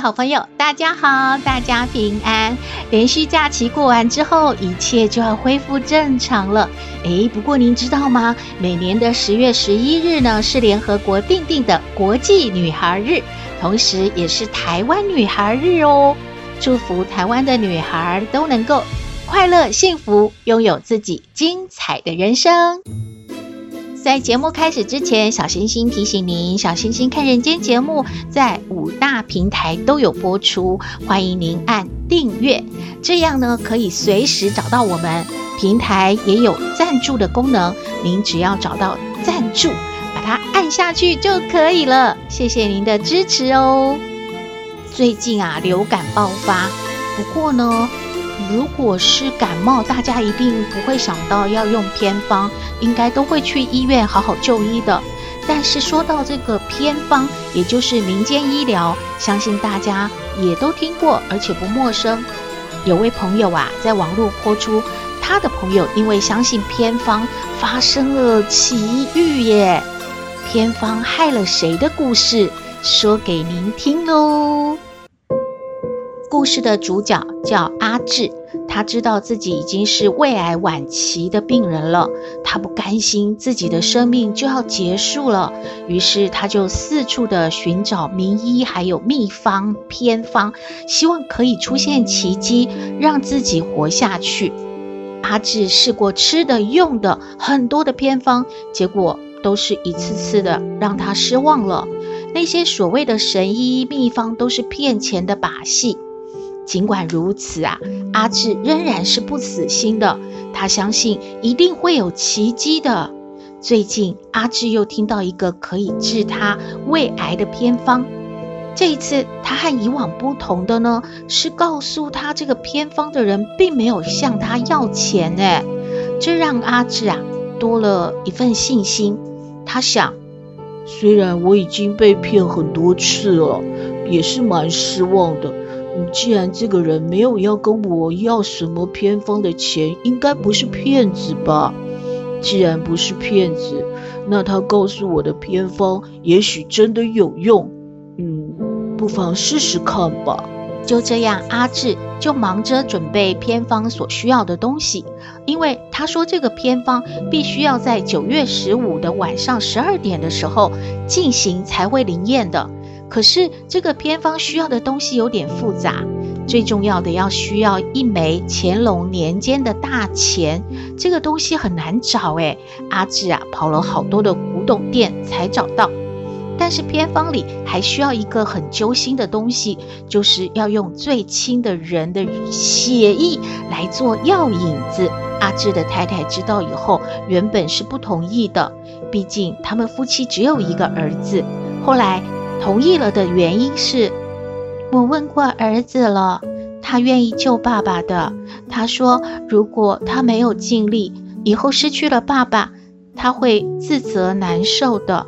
好朋友，大家好，大家平安。连续假期过完之后，一切就要恢复正常了。诶，不过您知道吗？每年的十月十一日呢，是联合国订定的国际女孩日，同时也是台湾女孩日哦。祝福台湾的女孩都能够快乐幸福，拥有自己精彩的人生。在节目开始之前，小星星提醒您：小星星看人间节目在五大平台都有播出，欢迎您按订阅，这样呢可以随时找到我们。平台也有赞助的功能，您只要找到赞助，把它按下去就可以了。谢谢您的支持哦。最近啊，流感爆发，不过呢。如果是感冒，大家一定不会想到要用偏方，应该都会去医院好好就医的。但是说到这个偏方，也就是民间医疗，相信大家也都听过，而且不陌生。有位朋友啊，在网络播出他的朋友因为相信偏方发生了奇遇耶，偏方害了谁的故事，说给您听喽。故事的主角叫阿志，他知道自己已经是胃癌晚期的病人了，他不甘心自己的生命就要结束了，于是他就四处的寻找名医，还有秘方偏方，希望可以出现奇迹，让自己活下去。阿志试过吃的、用的很多的偏方，结果都是一次次的让他失望了。那些所谓的神医秘方都是骗钱的把戏。尽管如此啊，阿志仍然是不死心的。他相信一定会有奇迹的。最近，阿志又听到一个可以治他胃癌的偏方。这一次，他和以往不同的呢，是告诉他这个偏方的人并没有向他要钱。哎，这让阿志啊多了一份信心。他想，虽然我已经被骗很多次了，也是蛮失望的。既然这个人没有要跟我要什么偏方的钱，应该不是骗子吧？既然不是骗子，那他告诉我的偏方也许真的有用。嗯，不妨试试看吧。就这样，阿志就忙着准备偏方所需要的东西，因为他说这个偏方必须要在九月十五的晚上十二点的时候进行才会灵验的。可是这个偏方需要的东西有点复杂，最重要的要需要一枚乾隆年间的大钱，这个东西很难找诶。阿志啊跑了好多的古董店才找到，但是偏方里还需要一个很揪心的东西，就是要用最亲的人的血液来做药引子。阿志的太太知道以后，原本是不同意的，毕竟他们夫妻只有一个儿子，后来。同意了的原因是，我问过儿子了，他愿意救爸爸的。他说，如果他没有尽力，以后失去了爸爸，他会自责难受的。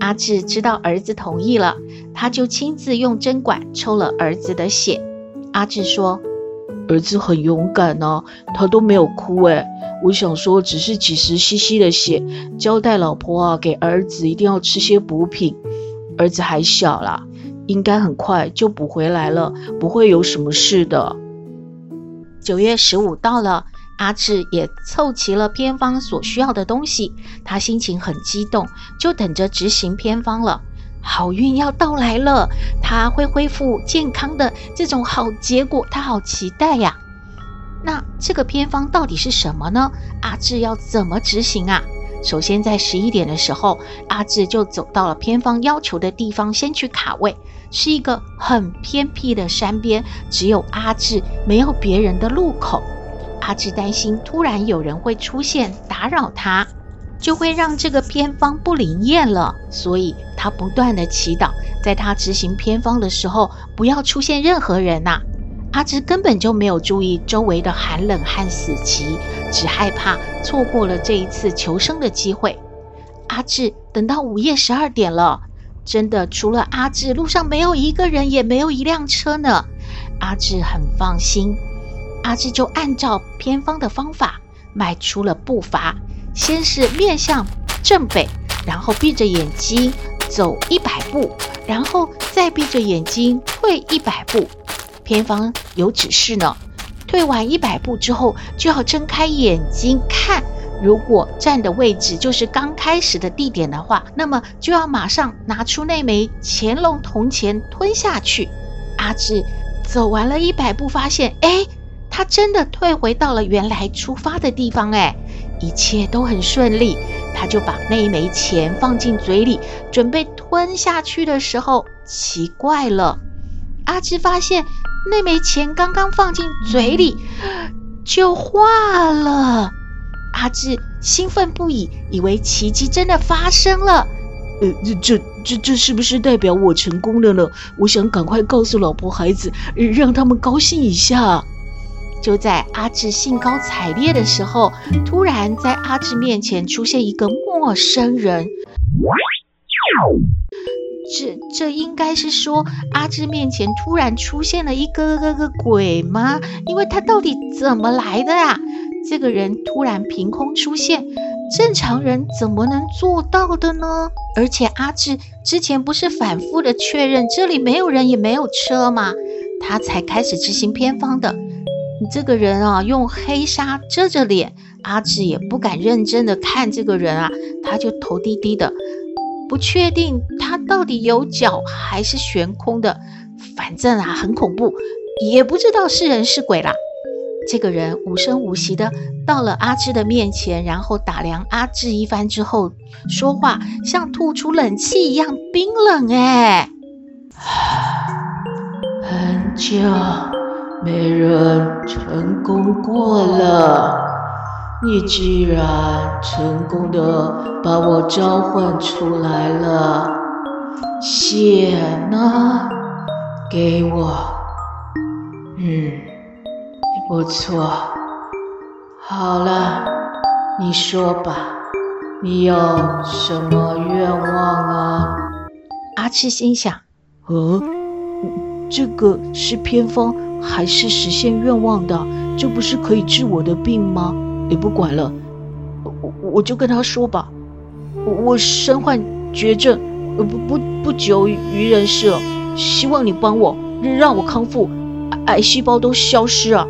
阿志知道儿子同意了，他就亲自用针管抽了儿子的血。阿志说，儿子很勇敢呢、啊，他都没有哭诶。我想说，只是几十 cc 的血，交代老婆啊，给儿子一定要吃些补品。儿子还小啦，应该很快就补回来了，不会有什么事的。九月十五到了，阿志也凑齐了偏方所需要的东西，他心情很激动，就等着执行偏方了。好运要到来了，他会恢复健康的这种好结果，他好期待呀。那这个偏方到底是什么呢？阿志要怎么执行啊？首先，在十一点的时候，阿志就走到了偏方要求的地方，先去卡位，是一个很偏僻的山边，只有阿志没有别人的路口。阿志担心突然有人会出现打扰他，就会让这个偏方不灵验了。所以他不断地祈祷，在他执行偏方的时候，不要出现任何人呐、阿志根本就没有注意周围的寒冷和死寂，只害怕错过了这一次求生的机会。阿志等到午夜十二点了，真的除了阿志，路上没有一个人，也没有一辆车呢。阿志很放心，阿志就按照偏方的方法迈出了步伐，先是面向正北，然后闭着眼睛走一百步，然后再闭着眼睛退一百步。偏方有指示呢，退完一百步之后，就要睁开眼睛看。如果站的位置就是刚开始的地点的话，那么就要马上拿出那枚乾隆铜钱吞下去。阿志走完了一百步，发现，哎，他真的退回到了原来出发的地方，哎，一切都很顺利。他就把那一枚钱放进嘴里，准备吞下去的时候，奇怪了，阿志发现。那枚钱刚刚放进嘴里，就化了。阿志兴奋不已，以为奇迹真的发生了。呃，这这这这是不是代表我成功了呢？我想赶快告诉老婆孩子，让他们高兴一下。就在阿志兴高采烈的时候，突然在阿志面前出现一个陌生人。这这应该是说，阿志面前突然出现了一个个个鬼吗？因为他到底怎么来的啊？这个人突然凭空出现，正常人怎么能做到的呢？而且阿志之前不是反复的确认这里没有人也没有车吗？他才开始执行偏方的。这个人啊，用黑纱遮着脸，阿志也不敢认真的看这个人啊，他就头低低的。不确定他到底有脚还是悬空的，反正啊很恐怖，也不知道是人是鬼啦。这个人无声无息的到了阿志的面前，然后打量阿志一番之后，说话像吐出冷气一样冰冷。哎，很久没人成功过了。你居然成功的把我召唤出来了，血呢？给我。嗯，不错。好了，你说吧，你有什么愿望啊？阿赤心想，呃，这个是偏方还是实现愿望的？这不是可以治我的病吗？也不管了，我我就跟他说吧，我身患绝症，不不不久于人世了，希望你帮我，让我康复，癌细胞都消失啊。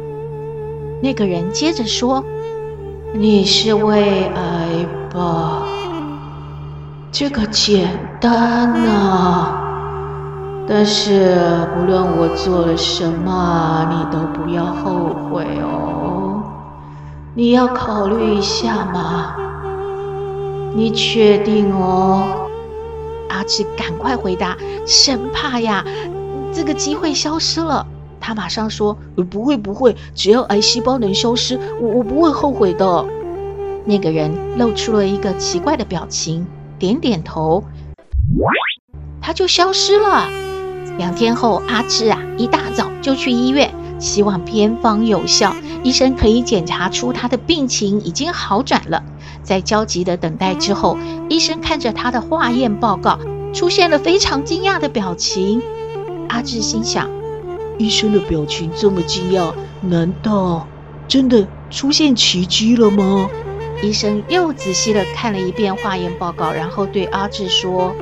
那个人接着说：“你是胃癌吧？这个简单啊，但是不论我做了什么，你都不要后悔哦。”你要考虑一下嘛？你确定哦？阿志赶快回答，生怕呀，这个机会消失了。他马上说：“不会不会，只要癌细胞能消失，我我不会后悔的。”那个人露出了一个奇怪的表情，点点头，他就消失了。两天后，阿志啊，一大早就去医院。希望偏方有效，医生可以检查出他的病情已经好转了。在焦急的等待之后，医生看着他的化验报告，出现了非常惊讶的表情。阿志心想：医生的表情这么惊讶，难道真的出现奇迹了吗？医生又仔细地看了一遍化验报告，然后对阿志说：“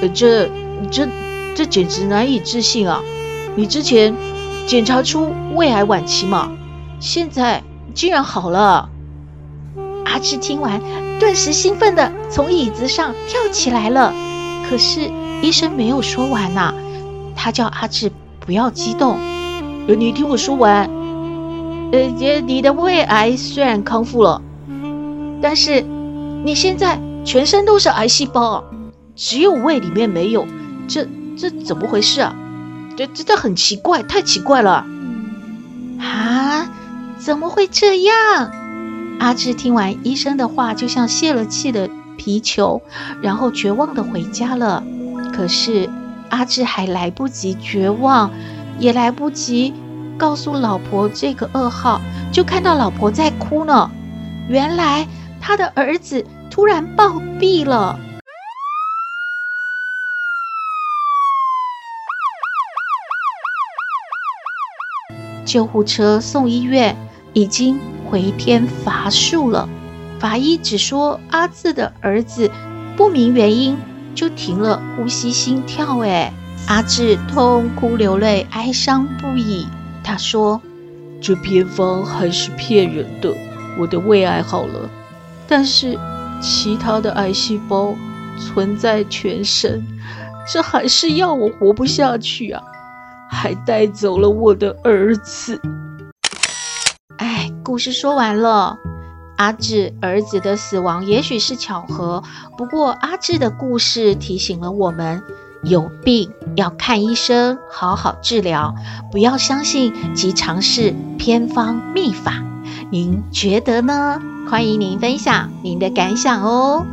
呃，这、这、这简直难以置信啊！你之前……”检查出胃癌晚期嘛，现在竟然好了。阿志听完，顿时兴奋地从椅子上跳起来了。可是医生没有说完呐、他叫阿志不要激动。你听我说完。呃，你的胃癌虽然康复了，但是你现在全身都是癌细胞，只有胃里面没有，这这怎么回事啊？这真的很奇怪，太奇怪了！啊，怎么会这样？阿志听完医生的话，就像泄了气的皮球，然后绝望的回家了。可是阿志还来不及绝望，也来不及告诉老婆这个噩耗，就看到老婆在哭呢。原来他的儿子突然暴毙了。救护车送医院，已经回天乏术了。法医只说阿志的儿子不明原因就停了呼吸心跳。哎，阿志痛哭流泪，哀伤不已。他说：“这偏方还是骗人的，我的胃癌好了，但是其他的癌细胞存在全身，这还是要我活不下去啊！”还带走了我的儿子。哎，故事说完了。阿志儿子的死亡也许是巧合，不过阿志的故事提醒了我们：有病要看医生，好好治疗，不要相信及尝试偏方秘法。您觉得呢？欢迎您分享您的感想哦。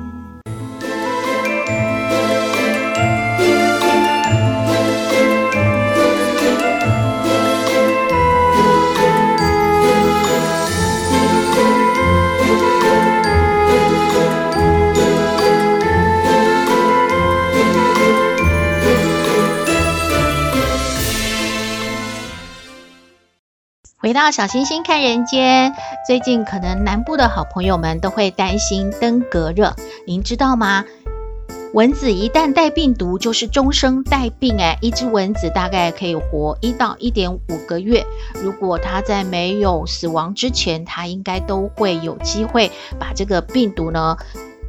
回到小星星看人间，最近可能南部的好朋友们都会担心登革热，您知道吗？蚊子一旦带病毒，就是终生带病。诶，一只蚊子大概可以活一到一点五个月。如果它在没有死亡之前，它应该都会有机会把这个病毒呢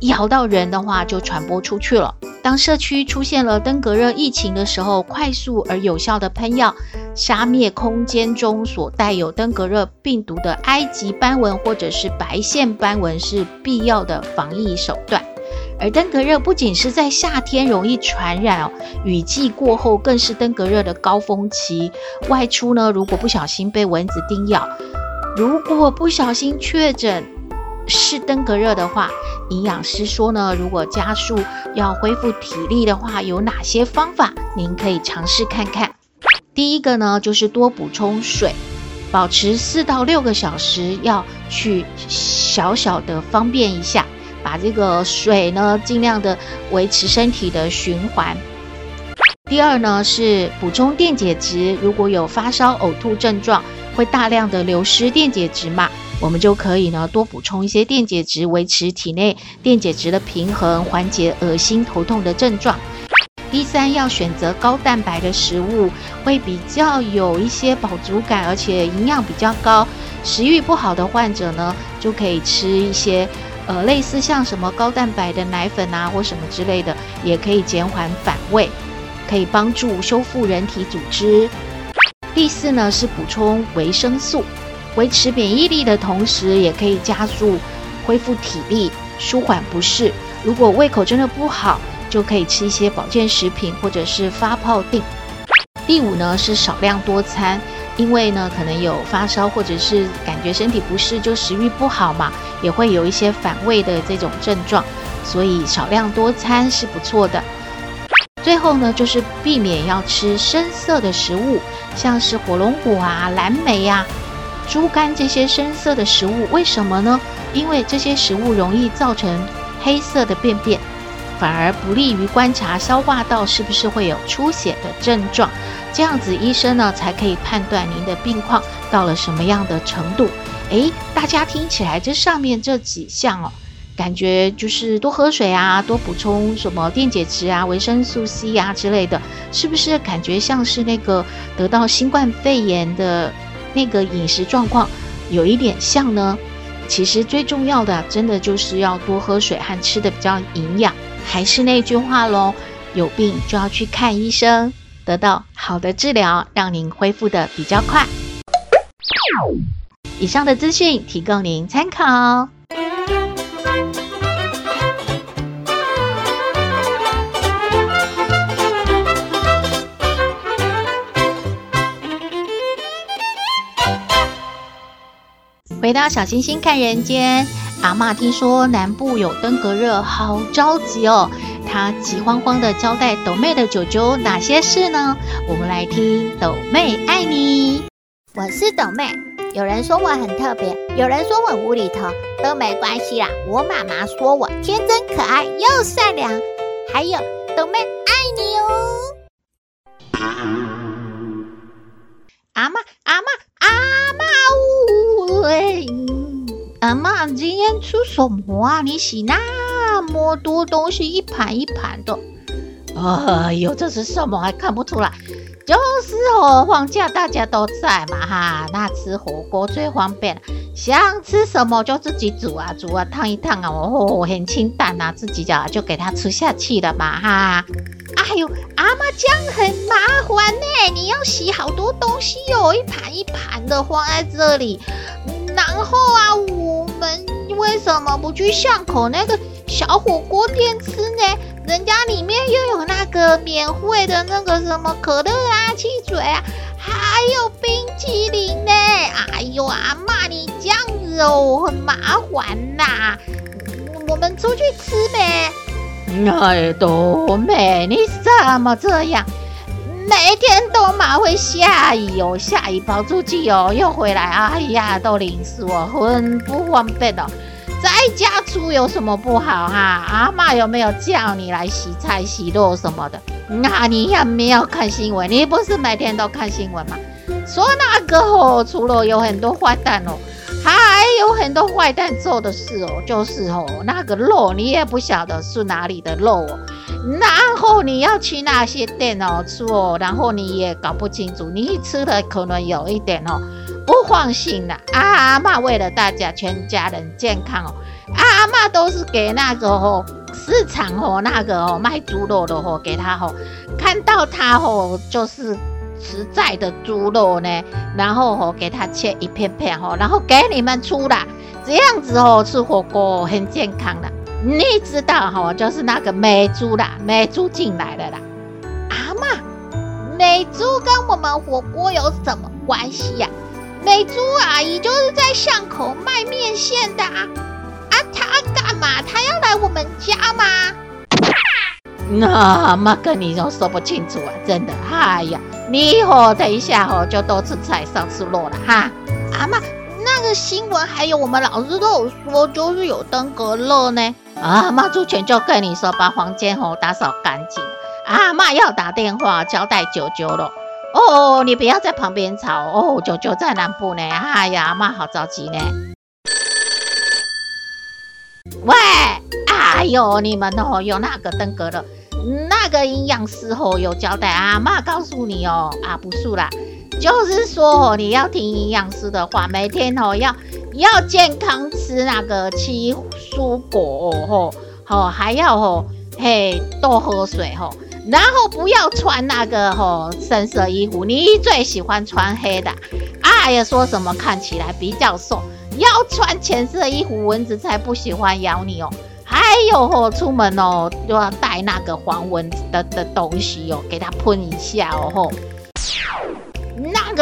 咬到人的话，就传播出去了。当社区出现了登革热疫情的时候，快速而有效的喷药，杀灭空间中所带有登革热病毒的埃及斑纹或者是白线斑纹是必要的防疫手段。而登革热不仅是在夏天容易传染哦，雨季过后更是登革热的高峰期。外出呢，如果不小心被蚊子叮咬，如果不小心确诊是登革热的话，营养师说呢，如果家属要恢复体力的话，有哪些方法您可以尝试看看？第一个呢，就是多补充水，保持四到六个小时，要去小小的方便一下，把这个水呢尽量的维持身体的循环。第二呢，是补充电解质，如果有发烧、呕吐症状，会大量的流失电解质嘛。我们就可以呢多补充一些电解质，维持体内电解质的平衡，缓解恶心头痛的症状。第三，要选择高蛋白的食物，会比较有一些饱足感，而且营养比较高。食欲不好的患者呢，就可以吃一些呃类似像什么高蛋白的奶粉啊或什么之类的，也可以减缓反胃，可以帮助修复人体组织。第四呢是补充维生素。维持免疫力的同时，也可以加速恢复体力，舒缓不适。如果胃口真的不好，就可以吃一些保健食品或者是发泡錠。第五呢是少量多餐，因为呢可能有发烧或者是感觉身体不适，就食欲不好嘛，也会有一些反胃的这种症状，所以少量多餐是不错的。最后呢就是避免要吃深色的食物，像是火龙果啊、蓝莓呀、猪肝这些深色的食物，为什么呢？因为这些食物容易造成黑色的便便，反而不利于观察消化道是不是会有出血的症状。这样子，医生呢才可以判断您的病况到了什么样的程度。诶，大家听起来这上面这几项哦，感觉就是多喝水啊，多补充什么电解质啊、维生素 C 啊之类的，是不是感觉像是那个得到新冠肺炎的？那个饮食状况有一点像呢，其实最重要的真的就是要多喝水和吃的比较营养。还是那句话喽，有病就要去看医生，得到好的治疗，让您恢复的比较快。以上的资讯提供您参考。回到小星星看人间，阿嬷听说南部有登革热，好着急哦。她急慌慌地交代斗妹的舅舅哪些事呢？我们来听斗妹爱你。我是斗妹，有人说我很特别，有人说我无厘头，都没关系啦。我妈妈说我天真可爱又善良，还有斗妹爱你哦。阿妈，阿妈，阿妈呜，喂，阿嬷，今天吃什么啊？你洗那么多东西，一盘一盘的。哎呦，这是什么？还看不出来。就是哦，放假大家都在嘛哈，那吃火锅最方便了，想吃什么就自己煮啊，煮啊，烫一烫啊，哦，很清淡啊，自己就就给它吃下去了嘛哈。哎呦，阿嬷这样很麻烦呢，你要洗好多东西哦，一盘一盘的放在这里，然后啊，我们为什么不去巷口那个小火锅店吃呢？人家里面又有那个免费的那个什么可乐啊、汽水啊，还有冰淇淋呢。哎呦，阿嬷你这样子哦，很麻烦呐。我们出去吃呗。哎，斗妹，你怎么这样？每天都嘛会下雨哦，下雨跑出去哦，又回来，哎呀，都淋湿哦，很不方便哦。在家出有什么不好哈？阿嬷有没有叫你来洗菜洗肉什么的？那你也没有看新闻？你不是每天都看新闻吗？说那个哦，除了有很多坏蛋哦，还有很多坏蛋做的事哦，就是哦，那个肉你也不晓得是哪里的肉哦，然后你要去那些店哦吃哦，然后你也搞不清楚，你吃的可能有一点哦。不放心啦，阿嬷为了大家全家人健康哦，阿嬷都是给那个吼市场吼那个哦卖猪肉的吼给他吼，看到他吼就是实在的猪肉呢，然后吼给他切一片片吼，然后给你们出啦，这样子哦吃火锅很健康的，你知道哈就是那个美猪啦，美猪进来了啦，阿嬷，美猪跟我们火锅有什么关系呀？美猪阿姨就是在巷口卖面线的啊！啊，她干嘛？她要来我们家吗？那妈跟你都说不清楚啊！真的，哎呀，你以后等一下哦，就多吃菜少吃肉了哈！阿妈，那个新闻还有我们老师都有说，就是有登革热呢。啊，妈之前就跟你说，把房间哦打扫干净。阿妈要打电话交代舅舅了。哦，你不要在旁边吵哦，舅舅在南部呢。哎呀，阿嬷好着急呢。喂，哎呦，你们哦有那个登革热，那个营养师哦有交代，啊，妈告诉你哦，啊不是啦，就是说哦你要听营养师的话，每天哦要要健康吃那个七蔬果哦吼，还要哦嘿多喝水吼。然后不要穿那个吼、哦、深色衣服，你最喜欢穿黑的。哎呀，说什么看起来比较瘦，要穿浅色衣服，蚊子才不喜欢咬你哦。还有吼、哦，出门哦都要带那个防蚊的的东西哦，给它喷一下哦吼。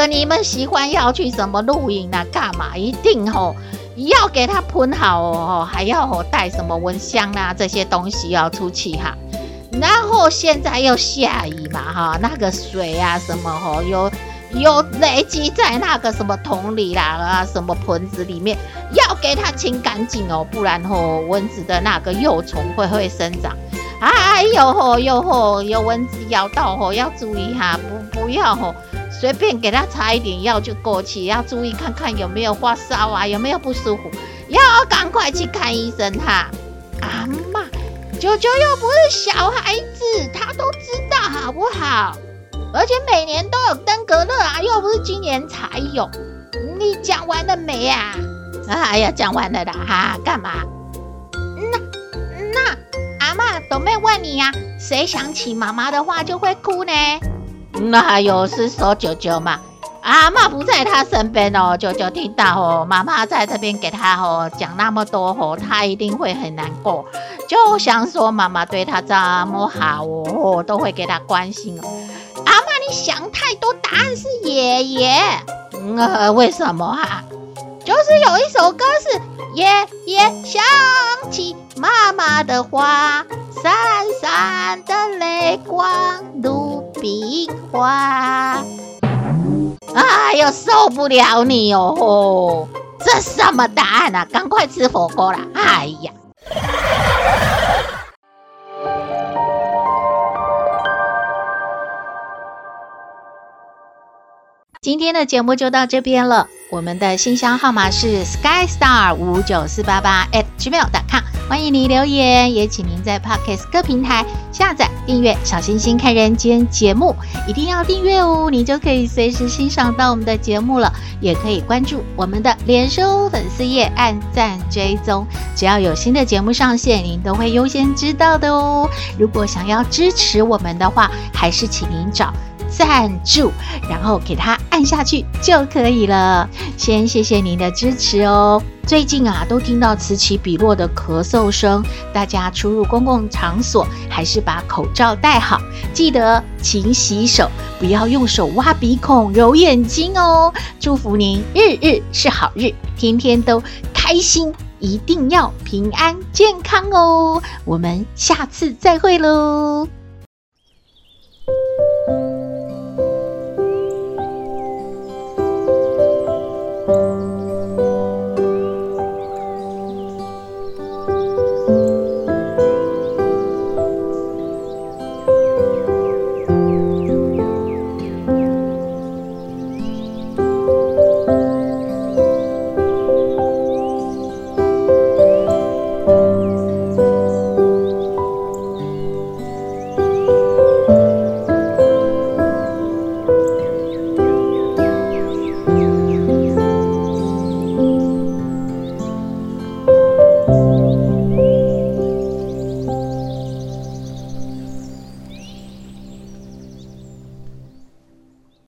你们喜欢要去什么露营啊？干嘛？一定吼、哦、要给它喷好哦，还要吼、哦、带什么蚊香啊这些东西要出去哈。然后现在又下雨嘛，哈，那个水啊什么哈，有有累积在那个什么桶里啦啊，什么盆子里面，要给它清干净哦，不然吼蚊子的那个幼虫会会生长。哎呦吼，呦吼，有蚊子咬到吼，要注意哈，不不要吼，随便给他擦一点药就过去，要注意看看有没有发烧啊，有没有不舒服，要赶快去看医生哈，阿嬷。舅舅又不是小孩子，他都知道好不好？而且每年都有登革热啊，又不是今年才有。你讲完了没呀？哎呀，讲完了啦哈，干嘛？那那阿嬷都没问你呀？谁想起妈妈的话就会哭呢？那还有是说舅舅嘛？阿嬷不在他身边哦，舅舅听到哦，妈妈在这边给他哦讲那么多哦，他一定会很难过。就想说妈妈对他这么好哦，都会给他关心哦。阿妈，你想太多，答案是爷爷。嗯，为什么啊？就是有一首歌是爷爷想起妈妈的话，闪闪的泪光梨花。哎呦，受不了你哦！这什么答案啊？赶快吃火锅啦！哎呀！今天的节目就到这边了。我们的信箱号码是 skystar 五九四八八 at gmail.com，欢迎您留言，也请您在 Podcast 各平台下载订阅《小星星看人间》节目，一定要订阅哦，你就可以随时欣赏到我们的节目了。也可以关注我们的脸书粉丝页，按赞追踪，只要有新的节目上线，您都会优先知道的哦。如果想要支持我们的话，还是请您找。赞助，然后给它按下去就可以了。先谢谢您的支持哦。最近啊，都听到此起彼落的咳嗽声，大家出入公共场所还是把口罩戴好，记得勤洗手，不要用手挖鼻孔、揉眼睛哦。祝福您日日是好日，天天都开心，一定要平安健康哦。我们下次再会喽。